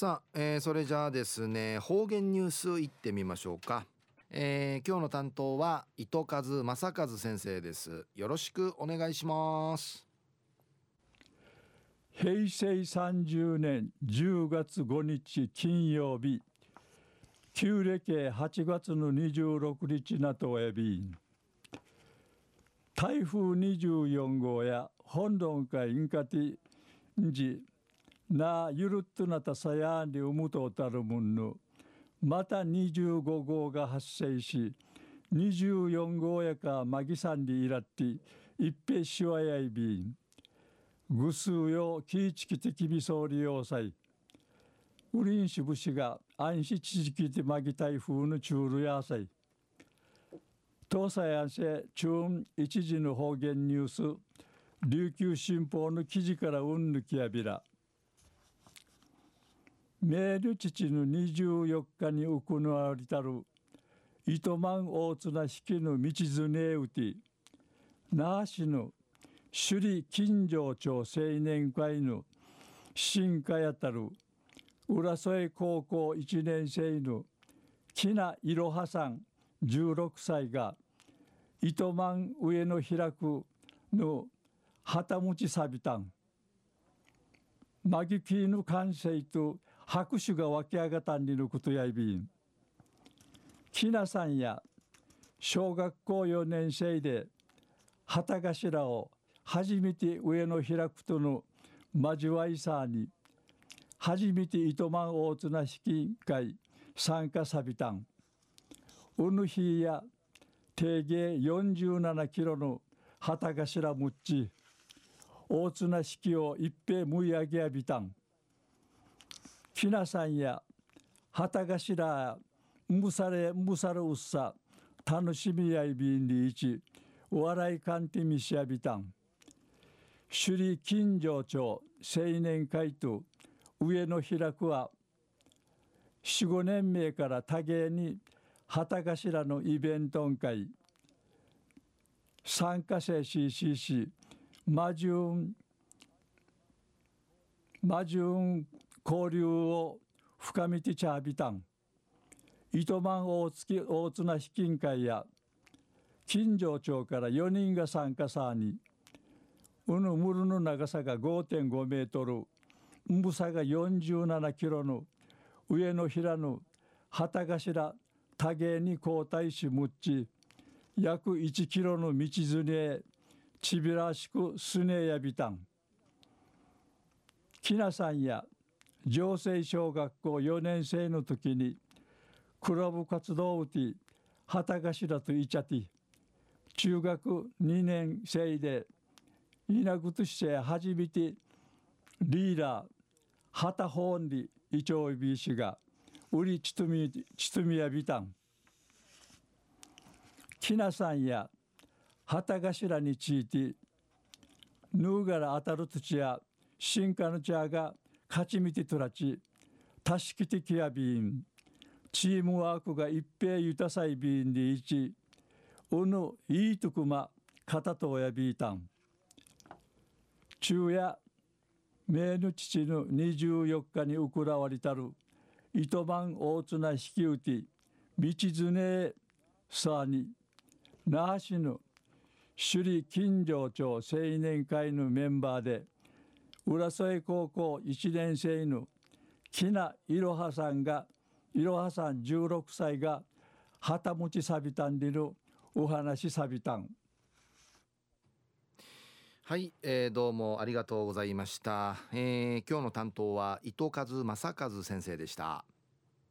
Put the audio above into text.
さあ、えー、それじゃあですね方言ニュースいってみましょうか、えー、今日の担当は糸数正和先生です。よろしくお願いします。平成30年10月5日金曜日。旧暦8月の26日なとえび台風24号や本論かインカティンジなゆるっとなたさやんでうむとたるむんぬまた25号が発生し24号やかまぎさんでいらって一平しわやいびん。ぐすうよきいちきてきびそうり要塞ウリンシブシが安心地域でまぎ台風のチュールやさい。東西安政中一時の方言ニュース琉球新報の記事からうんぬきやびら。メール父の24日に行われたる糸満大綱式の道ずねうて那覇市の首里金城町青年会の新家やたる浦添高校1年生の木名いろはさん16歳が糸満上の開くの旗持ちさびたん。マギキーの完成と拍手が湧き上がったんにのことやいびん。きなさんや小学校4年生で旗頭を初めて上の開くとの交わいさに初めて糸満大綱式会参加さびたん。うぬひや定芸47キロの旗頭むっち大綱式を一平むい上げやびたん。ひなさんや。旗頭むされむさるうっさ。楽しみやいびんりいち。お笑いかんてみしやびたん。首里金城町青年会と上の開くは45年目から多芸に旗頭のイベントん会参加者 CCC マジュンマジュン交流を深みてちゃびたん糸満大月大綱資金会や金城町から4人が参加さにうぬむるの長さが5.5メートル重さが47キロの上の平の旗頭多芸に交代しむっち約1キロの道ずねちびらしくすねやびたん。きなさんや城西小学校4年生の時にクラブ活動をて旗頭といちゃって中学2年生で稲ぐとして初めてリーダー旗本にイチョウビーシが売りちとみちとみやびたん。きなさんや旗頭についてヌーガラ当たる土や進化の茶が勝ち見てとらちたしきてきやびん。チームワークが一平ゆたさいびんでいちうぬいいとくま片とおやびいたん。昼夜名の父の24日にうくらわりたる。糸満大綱引き打ち道ずねさに。那覇市の首里金城町青年会のメンバーで浦添高校1年生犬きないろはさんがいろはさん16歳が旗持ちさびたんでるお話さびたん。はい、えー、どうもありがとうございました、えー、今日の担当は糸数正和先生でした。